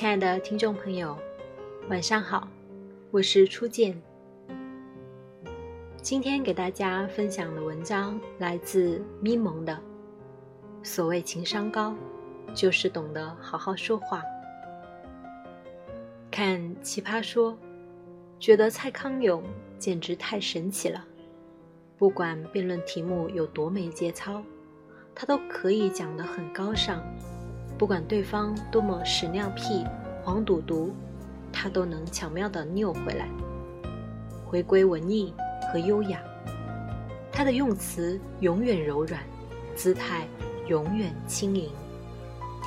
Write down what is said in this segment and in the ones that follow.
亲爱的听众朋友，晚上好，我是初见。今天给大家分享的文章来自咪蒙的。所谓情商高，就是懂得好好说话。看《奇葩说》，觉得蔡康永简直太神奇了。不管辩论题目有多没节操，他都可以讲得很高尚。不管对方多么屎尿屁、黄赌毒，他都能巧妙地拗回来，回归文艺和优雅。他的用词永远柔软，姿态永远轻盈，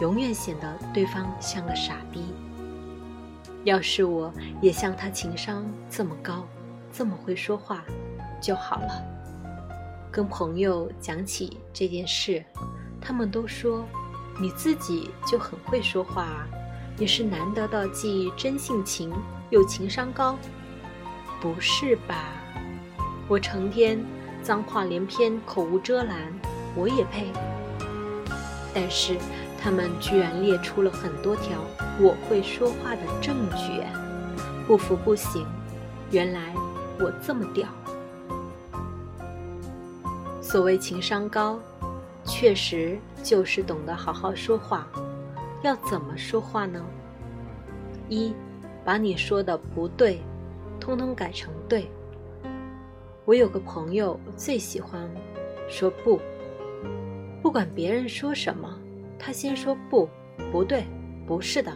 永远显得对方像个傻逼。要是我也像他情商这么高，这么会说话，就好了。跟朋友讲起这件事，他们都说：“你自己就很会说话啊，你是难得的既真性情又情商高。”不是吧？我成天脏话连篇、口无遮拦，我也配？但是他们居然列出了很多条我会说话的证据，不服不行。原来我这么屌。所谓情商高，确实就是懂得好好说话。要怎么说话呢？一，把你说的不对，通通改成对。我有个朋友最喜欢说不，不管别人说什么，他先说不，不对，不是的。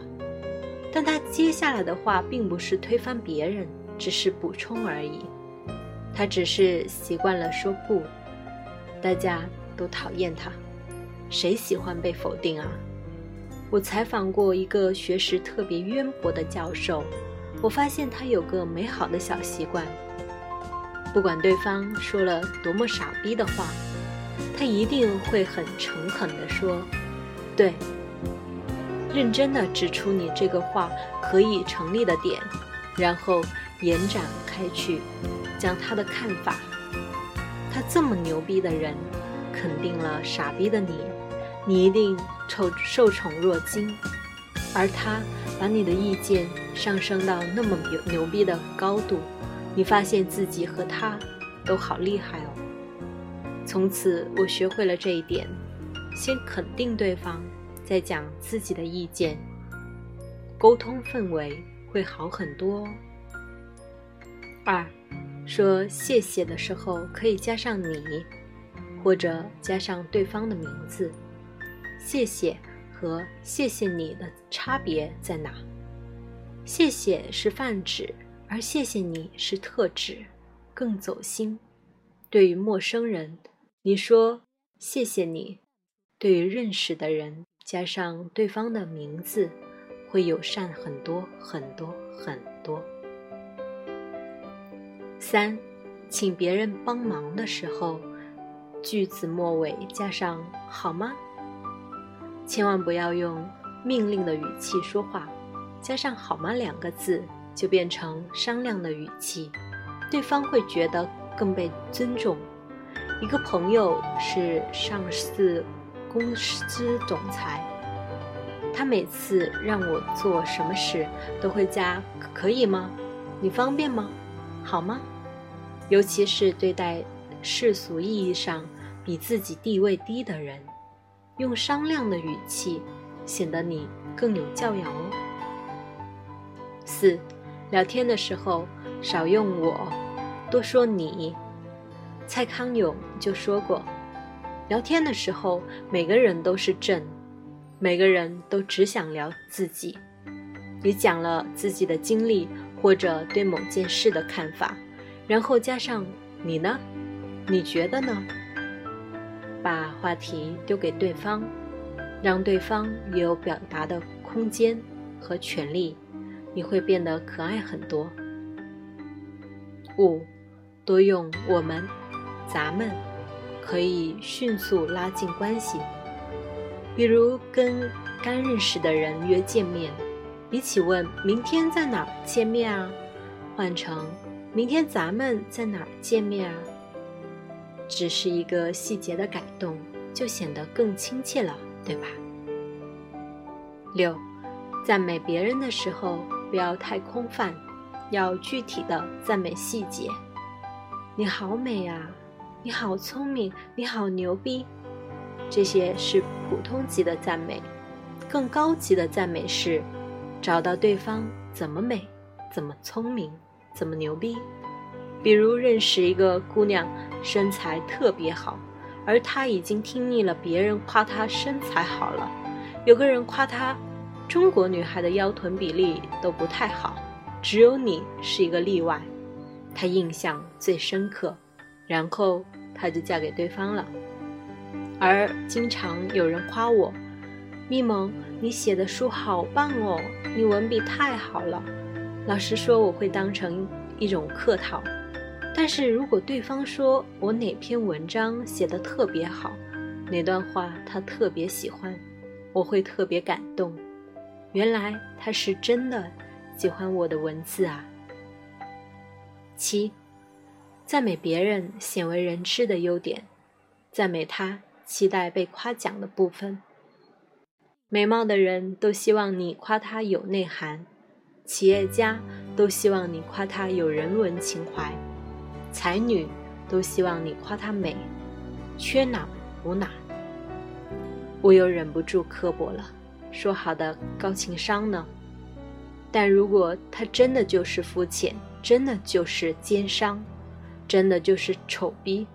但他接下来的话并不是推翻别人，只是补充而已。他只是习惯了说不。大家都讨厌他，谁喜欢被否定啊？我采访过一个学识特别渊博的教授，我发现他有个美好的小习惯：不管对方说了多么傻逼的话，他一定会很诚恳地说“对”，认真地指出你这个话可以成立的点，然后延展开去，将他的看法。他这么牛逼的人，肯定了傻逼的你，你一定受受宠若惊。而他把你的意见上升到那么牛牛逼的高度，你发现自己和他都好厉害哦。从此我学会了这一点：先肯定对方，再讲自己的意见，沟通氛围会好很多哦。二。说谢谢的时候可以加上你，或者加上对方的名字。谢谢和谢谢你的差别在哪？谢谢是泛指，而谢谢你是特指，更走心。对于陌生人，你说谢谢你；对于认识的人，加上对方的名字，会友善很多很多很多。三，请别人帮忙的时候，句子末尾加上“好吗”。千万不要用命令的语气说话，加上“好吗”两个字就变成商量的语气，对方会觉得更被尊重。一个朋友是上市公司总裁，他每次让我做什么事都会加“可以吗？你方便吗？”好吗？尤其是对待世俗意义上比自己地位低的人，用商量的语气，显得你更有教养哦。四，聊天的时候少用我，多说你。蔡康永就说过，聊天的时候每个人都是朕，每个人都只想聊自己。你讲了自己的经历。或者对某件事的看法，然后加上你呢？你觉得呢？把话题丢给对方，让对方也有表达的空间和权利，你会变得可爱很多。五，多用我们、咱们，可以迅速拉近关系。比如跟刚认识的人约见面。比起问明天在哪儿见面啊，换成明天咱们在哪儿见面啊，只是一个细节的改动，就显得更亲切了，对吧？六，赞美别人的时候不要太空泛，要具体的赞美细节。你好美啊！你好聪明！你好牛逼！这些是普通级的赞美，更高级的赞美是找到对方怎么美、怎么聪明、怎么牛逼。比如认识一个姑娘，身材特别好，而她已经听腻了别人夸她身材好了，有个人夸她。中国女孩的腰臀比例都不太好，只有你是一个例外，她印象最深刻，然后她就嫁给对方了。而经常有人夸我，咪蒙，你写的书好棒哦，你文笔太好了。老实说，我会当成一种客套。但是如果对方说我哪篇文章写的特别好，哪段话他特别喜欢，我会特别感动。原来他是真的喜欢我的文字啊。七，赞美别人鲜为人知的优点，赞美他期待被夸奖的部分。美貌的人都希望你夸他有内涵，企业家都希望你夸他有人文情怀，才女都希望你夸她美，缺哪补哪。我又忍不住刻薄了。说好的高情商呢？但如果他真的就是肤浅，真的就是奸商，真的就是丑逼，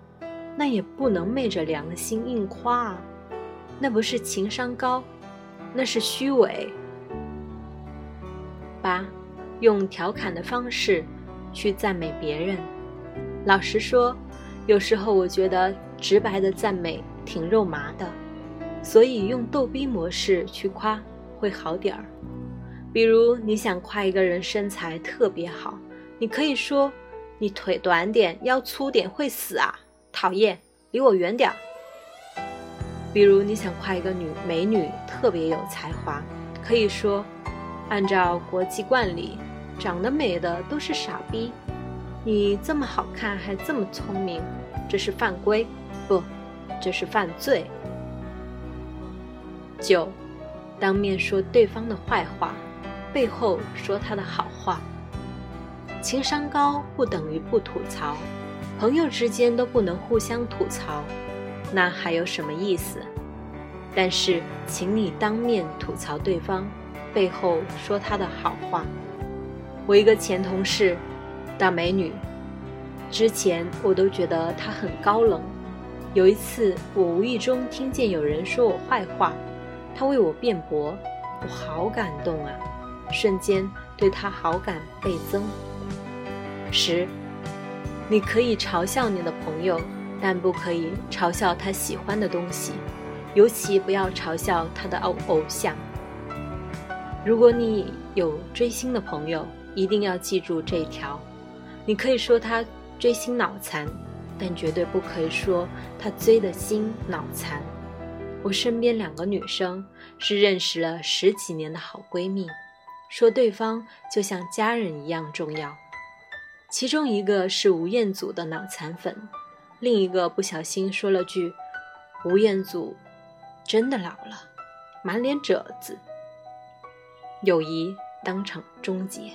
那也不能昧着良心硬夸啊！那不是情商高，那是虚伪。八，用调侃的方式去赞美别人。老实说，有时候我觉得直白的赞美挺肉麻的。所以用逗逼模式去夸会好点儿。比如你想夸一个人身材特别好，你可以说：“你腿短点，腰粗点会死啊！讨厌，离我远点儿。”比如你想夸一个女美女特别有才华，可以说：“按照国际惯例，长得美的都是傻逼，你这么好看还这么聪明，这是犯规，不，这是犯罪。”九，当面说对方的坏话，背后说他的好话。情商高不等于不吐槽，朋友之间都不能互相吐槽，那还有什么意思？但是，请你当面吐槽对方，背后说他的好话。我一个前同事，大美女，之前我都觉得她很高冷。有一次，我无意中听见有人说我坏话。他为我辩驳，我好感动啊！瞬间对他好感倍增。十，你可以嘲笑你的朋友，但不可以嘲笑他喜欢的东西，尤其不要嘲笑他的偶偶像。如果你有追星的朋友，一定要记住这一条：你可以说他追星脑残，但绝对不可以说他追的星脑残。我身边两个女生是认识了十几年的好闺蜜，说对方就像家人一样重要。其中一个是吴彦祖的脑残粉，另一个不小心说了句：“吴彦祖真的老了，满脸褶子。”友谊当场终结。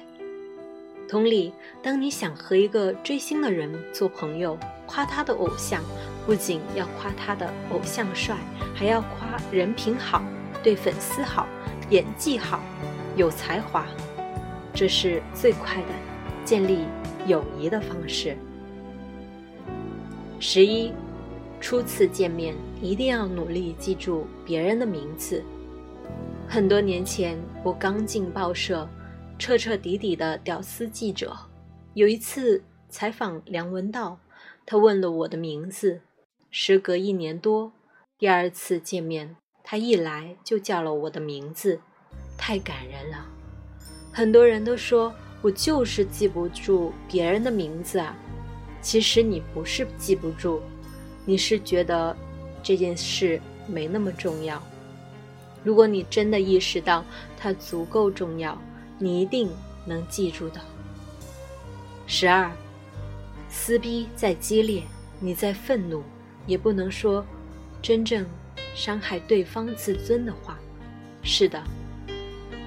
同理，当你想和一个追星的人做朋友，夸他的偶像。不仅要夸他的偶像帅，还要夸人品好，对粉丝好，演技好，有才华，这是最快的建立友谊的方式。十一，初次见面一定要努力记住别人的名字。很多年前，我刚进报社，彻彻底底的屌丝记者。有一次采访梁文道，他问了我的名字。时隔一年多，第二次见面，他一来就叫了我的名字，太感人了。很多人都说我就是记不住别人的名字啊，其实你不是记不住，你是觉得这件事没那么重要。如果你真的意识到它足够重要，你一定能记住的。十二，撕逼再激烈，你再愤怒。也不能说真正伤害对方自尊的话。是的，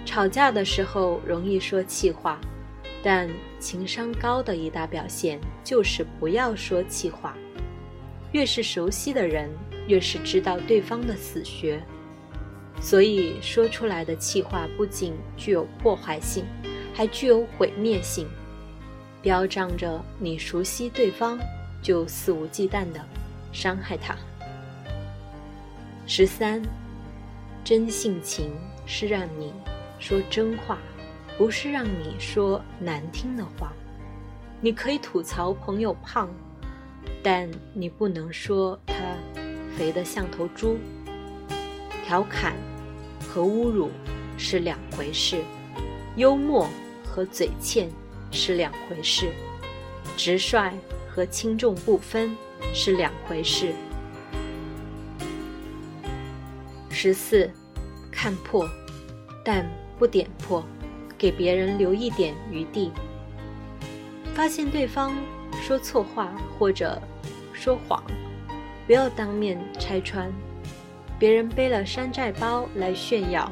吵架的时候容易说气话，但情商高的一大表现就是不要说气话。越是熟悉的人，越是知道对方的死穴，所以说出来的气话不仅具有破坏性，还具有毁灭性，标仗着你熟悉对方，就肆无忌惮的伤害他。十三，真性情是让你说真话，不是让你说难听的话。你可以吐槽朋友胖。但你不能说他肥得像头猪。调侃和侮辱是两回事，幽默和嘴欠是两回事，直率和轻重不分是两回事。十四，看破，但不点破，给别人留一点余地。发现对方说错话或者。说谎，不要当面拆穿。别人背了山寨包来炫耀，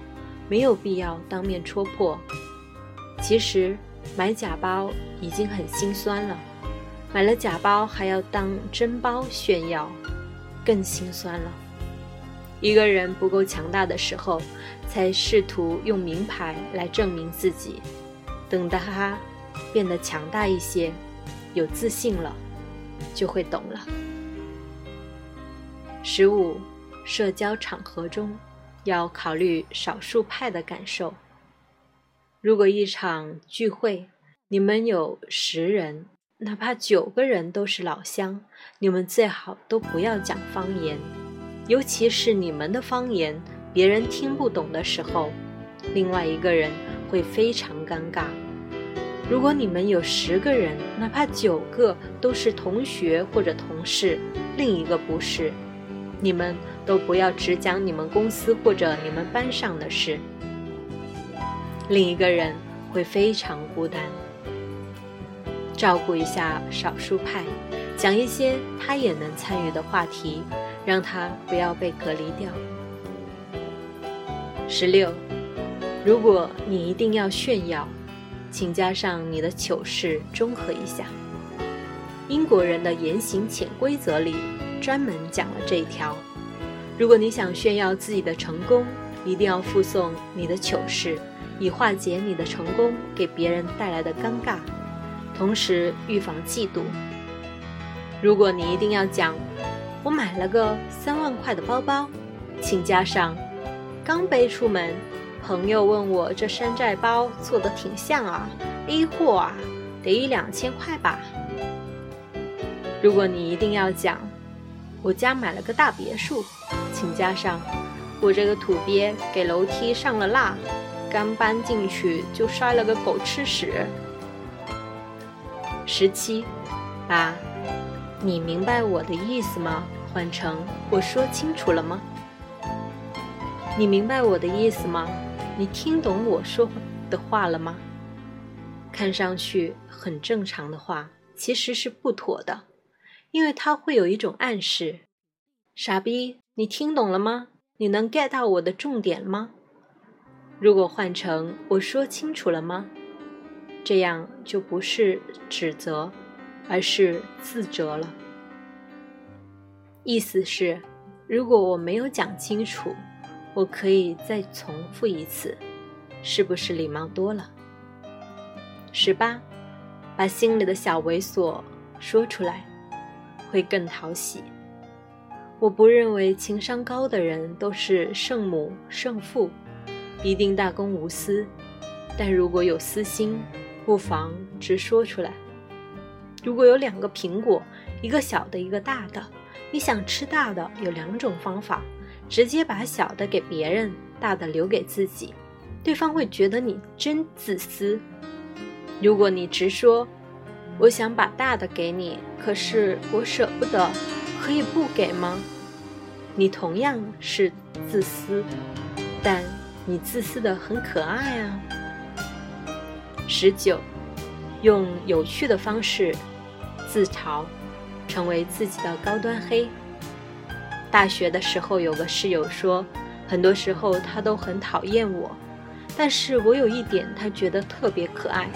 没有必要当面戳破。其实买假包已经很心酸了，买了假包还要当真包炫耀，更心酸了。一个人不够强大的时候，才试图用名牌来证明自己。等到他变得强大一些，有自信了。就会懂了。十五，社交场合中要考虑少数派的感受。如果一场聚会，你们有十人，哪怕九个人都是老乡，你们最好都不要讲方言，尤其是你们的方言别人听不懂的时候，另外一个人会非常尴尬。如果你们有十个人，哪怕九个都是同学或者同事，另一个不是，你们都不要只讲你们公司或者你们班上的事，另一个人会非常孤单。照顾一下少数派，讲一些他也能参与的话题，让他不要被隔离掉。十六，如果你一定要炫耀。请加上你的糗事，中和一下。英国人的言行潜规则里专门讲了这一条：如果你想炫耀自己的成功，一定要附送你的糗事，以化解你的成功给别人带来的尴尬，同时预防嫉妒。如果你一定要讲“我买了个三万块的包包”，请加上“刚背出门”。朋友问我这山寨包做的挺像啊，A 货啊，得一两千块吧。如果你一定要讲，我家买了个大别墅，请加上我这个土鳖给楼梯上了蜡，刚搬进去就摔了个狗吃屎。十七，啊，你明白我的意思吗？换成我说清楚了吗？你明白我的意思吗？你听懂我说的话了吗？看上去很正常的话，其实是不妥的，因为它会有一种暗示。傻逼，你听懂了吗？你能 get 到我的重点吗？如果换成我说清楚了吗？这样就不是指责，而是自责了。意思是，如果我没有讲清楚。我可以再重复一次，是不是礼貌多了？十八，把心里的小猥琐说出来，会更讨喜。我不认为情商高的人都是圣母圣父，一定大公无私。但如果有私心，不妨直说出来。如果有两个苹果，一个小的，一个大的，你想吃大的，有两种方法。直接把小的给别人，大的留给自己，对方会觉得你真自私。如果你直说“我想把大的给你，可是我舍不得，可以不给吗？”你同样是自私，但你自私的很可爱啊。十九，用有趣的方式自嘲，成为自己的高端黑。大学的时候，有个室友说，很多时候他都很讨厌我，但是我有一点他觉得特别可爱，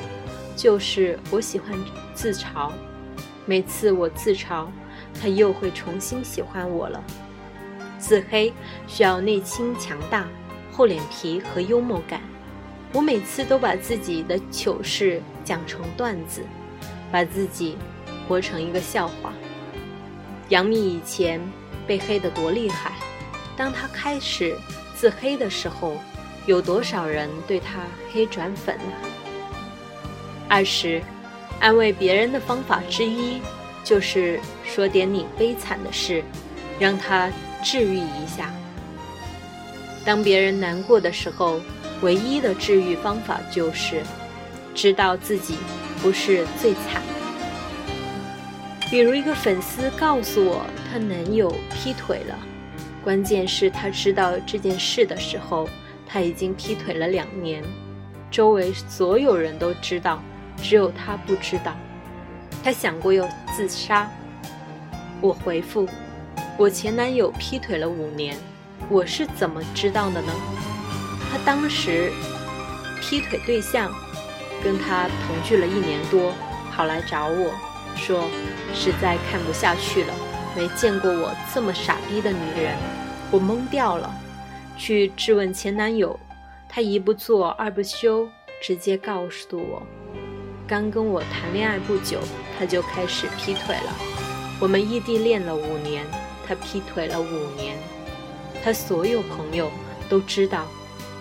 就是我喜欢自嘲。每次我自嘲，他又会重新喜欢我了。自黑需要内心强大、厚脸皮和幽默感。我每次都把自己的糗事讲成段子，把自己活成一个笑话。杨幂以前被黑得多厉害，当她开始自黑的时候，有多少人对她黑转粉呢？二十。安慰别人的方法之一，就是说点你悲惨的事，让他治愈一下。当别人难过的时候，唯一的治愈方法就是知道自己不是最惨的。比如一个粉丝告诉我，她男友劈腿了，关键是她知道这件事的时候，他已经劈腿了两年，周围所有人都知道。只有他不知道，他想过要自杀。我回复：我前男友劈腿了五年，我是怎么知道的呢？他当时劈腿对象跟他同居了一年多，跑来找我说实在看不下去了，没见过我这么傻逼的女人。我懵掉了，去质问前男友，他一不做二不休，直接告诉我。刚跟我谈恋爱不久，他就开始劈腿了。我们异地恋了五年，他劈腿了五年。他所有朋友都知道，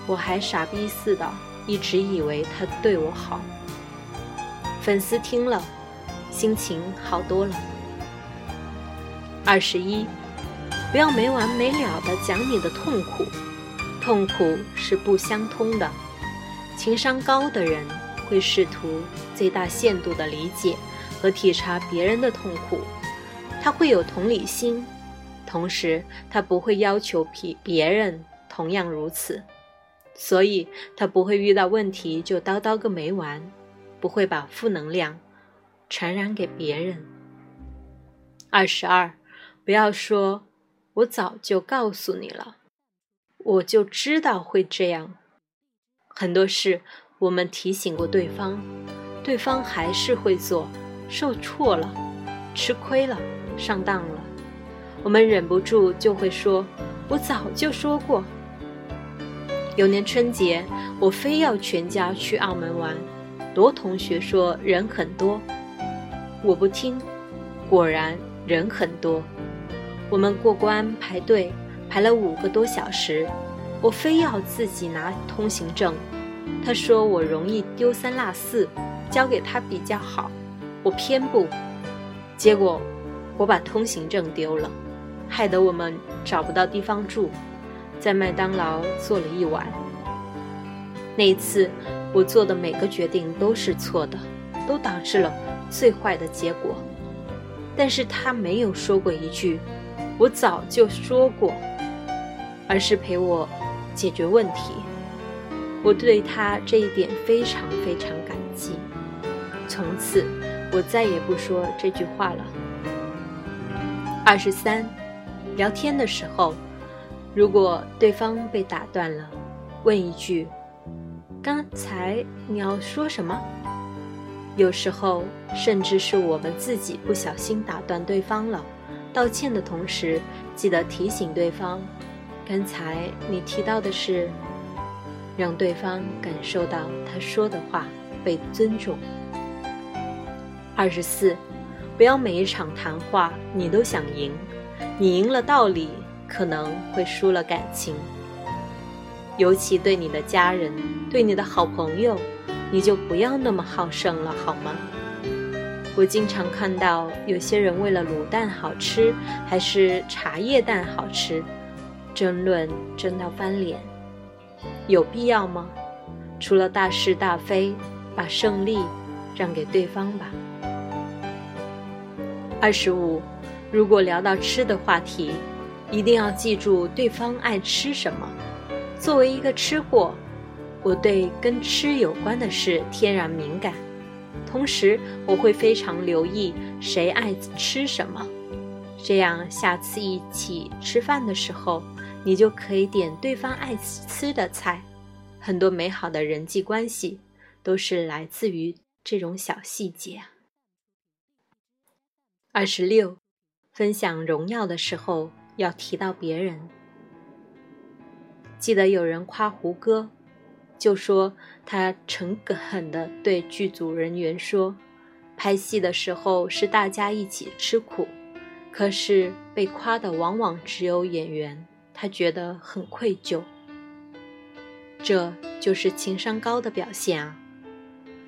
我还傻逼似的，一直以为他对我好。粉丝听了，心情好多了。二十一，不要没完没了的讲你的痛苦，痛苦是不相通的。情商高的人。会试图最大限度地理解和体察别人的痛苦，他会有同理心，同时他不会要求别别人同样如此，所以他不会遇到问题就叨叨个没完，不会把负能量传染给别人。二十二，不要说“我早就告诉你了”，我就知道会这样，很多事。我们提醒过对方，对方还是会做，受挫了，吃亏了，上当了。我们忍不住就会说：“我早就说过。”有年春节，我非要全家去澳门玩，罗同学说人很多，我不听，果然人很多。我们过关排队排了五个多小时，我非要自己拿通行证。他说我容易丢三落四，交给他比较好。我偏不，结果我把通行证丢了，害得我们找不到地方住，在麦当劳坐了一晚。那一次我做的每个决定都是错的，都导致了最坏的结果。但是他没有说过一句“我早就说过”，而是陪我解决问题。我对他这一点非常非常感激，从此我再也不说这句话了。二十三，聊天的时候，如果对方被打断了，问一句：“刚才你要说什么？”有时候甚至是我们自己不小心打断对方了，道歉的同时，记得提醒对方：“刚才你提到的是。”让对方感受到他说的话被尊重。二十四，不要每一场谈话你都想赢，你赢了道理，可能会输了感情。尤其对你的家人、对你的好朋友，你就不要那么好胜了，好吗？我经常看到有些人为了卤蛋好吃还是茶叶蛋好吃，争论争到翻脸。有必要吗？除了大是大非，把胜利让给对方吧。二十五，如果聊到吃的话题，一定要记住对方爱吃什么。作为一个吃货，我对跟吃有关的事天然敏感，同时我会非常留意谁爱吃什么，这样下次一起吃饭的时候。你就可以点对方爱吃的菜，很多美好的人际关系都是来自于这种小细节。二十六，分享荣耀的时候要提到别人。记得有人夸胡歌，就说他诚恳地对剧组人员说：“拍戏的时候是大家一起吃苦，可是被夸的往往只有演员，他觉得很愧疚。”这就是情商高的表现啊！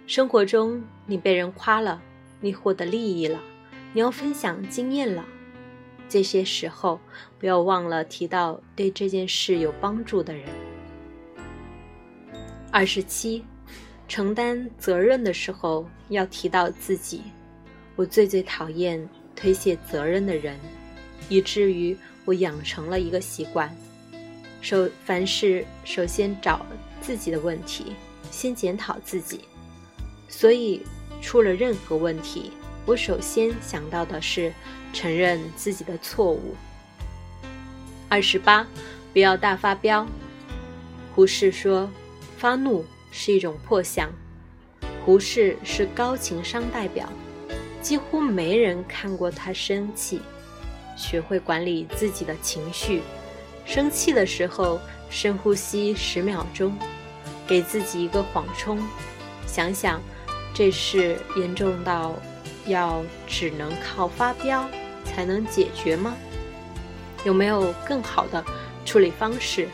生活中你被人夸了，你获得利益了。你要分享经验了，这些时候不要忘了提到对这件事有帮助的人。二十七，承担责任的时候要提到自己。我最最讨厌推卸责任的人，以至于我养成了一个习惯：首凡事首先找自己的问题，先检讨自己。所以出了任何问题。我首先想到的是承认自己的错误。二十八，不要大发飙。胡适说：“发怒是一种破相。”胡适是高情商代表，几乎没人看过他生气。学会管理自己的情绪，生气的时候深呼吸十秒钟，给自己一个缓冲，想想这事严重到。要只能靠发飙才能解决吗？有没有更好的处理方式？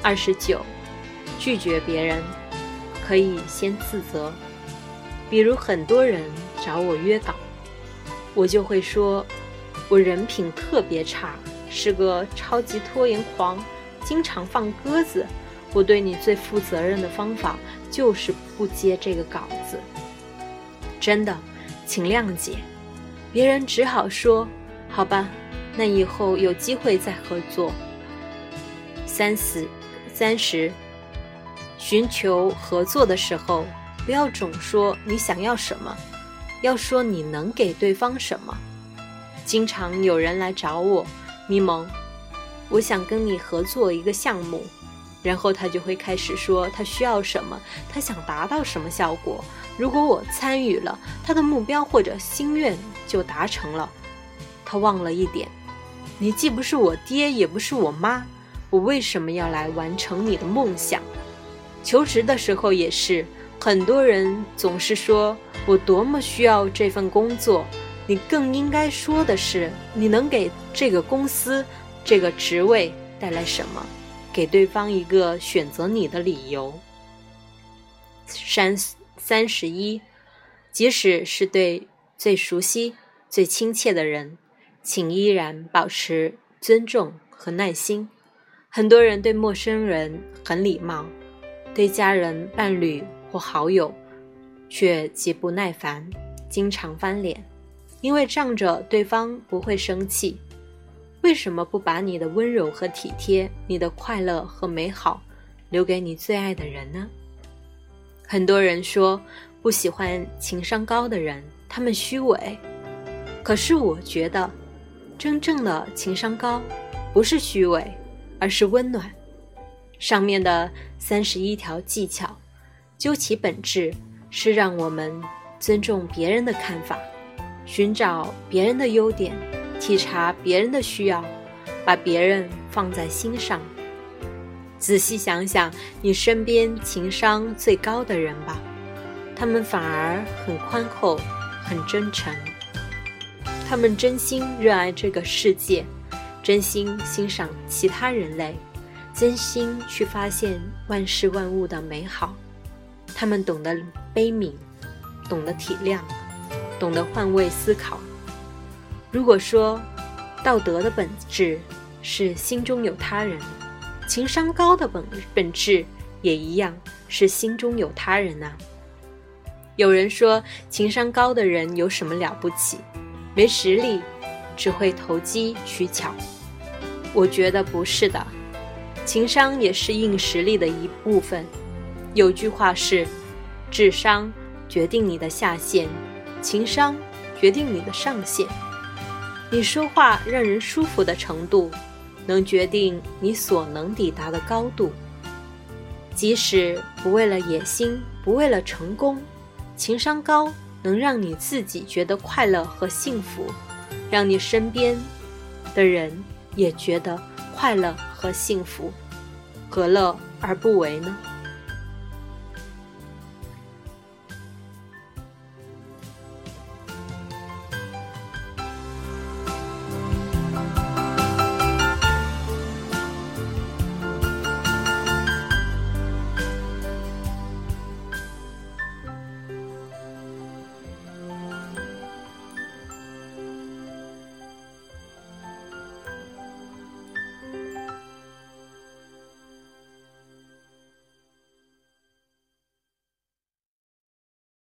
二十九，拒绝别人可以先自责。比如很多人找我约稿，我就会说，我人品特别差，是个超级拖延狂，经常放鸽子。我对你最负责任的方法就是不接这个稿子。真的，请谅解。别人只好说：“好吧，那以后有机会再合作。”三十，三十，寻求合作的时候，不要总说你想要什么，要说你能给对方什么。经常有人来找我，咪蒙，我想跟你合作一个项目，然后他就会开始说他需要什么，他想达到什么效果。如果我参与了，他的目标或者心愿就达成了。他忘了一点，你既不是我爹，也不是我妈，我为什么要来完成你的梦想？求职的时候也是，很多人总是说我多么需要这份工作，你更应该说的是，你能给这个公司、这个职位带来什么？给对方一个选择你的理由。三。三十一，即使是对最熟悉、最亲切的人，请依然保持尊重和耐心。很多人对陌生人很礼貌，对家人、伴侣或好友却极不耐烦，经常翻脸，因为仗着对方不会生气。为什么不把你的温柔和体贴、你的快乐和美好留给你最爱的人呢？很多人说不喜欢情商高的人，他们虚伪。可是我觉得，真正的情商高，不是虚伪，而是温暖。上面的三十一条技巧，究其本质是让我们尊重别人的看法，寻找别人的优点，体察别人的需要，把别人放在心上。仔细想想，你身边情商最高的人吧，他们反而很宽厚、很真诚。他们真心热爱这个世界，真心欣赏其他人类，真心去发现万事万物的美好。他们懂得悲悯，懂得体谅，懂得换位思考。如果说道德的本质是心中有他人。情商高的本本质也一样，是心中有他人呐。有人说情商高的人有什么了不起？没实力，只会投机取巧。我觉得不是的，情商也是硬实力的一部分。有句话是：智商决定你的下限，情商决定你的上限。你说话让人舒服的程度。能决定你所能抵达的高度。即使不为了野心，不为了成功，情商高能让你自己觉得快乐和幸福，让你身边的人也觉得快乐和幸福，何乐而不为呢？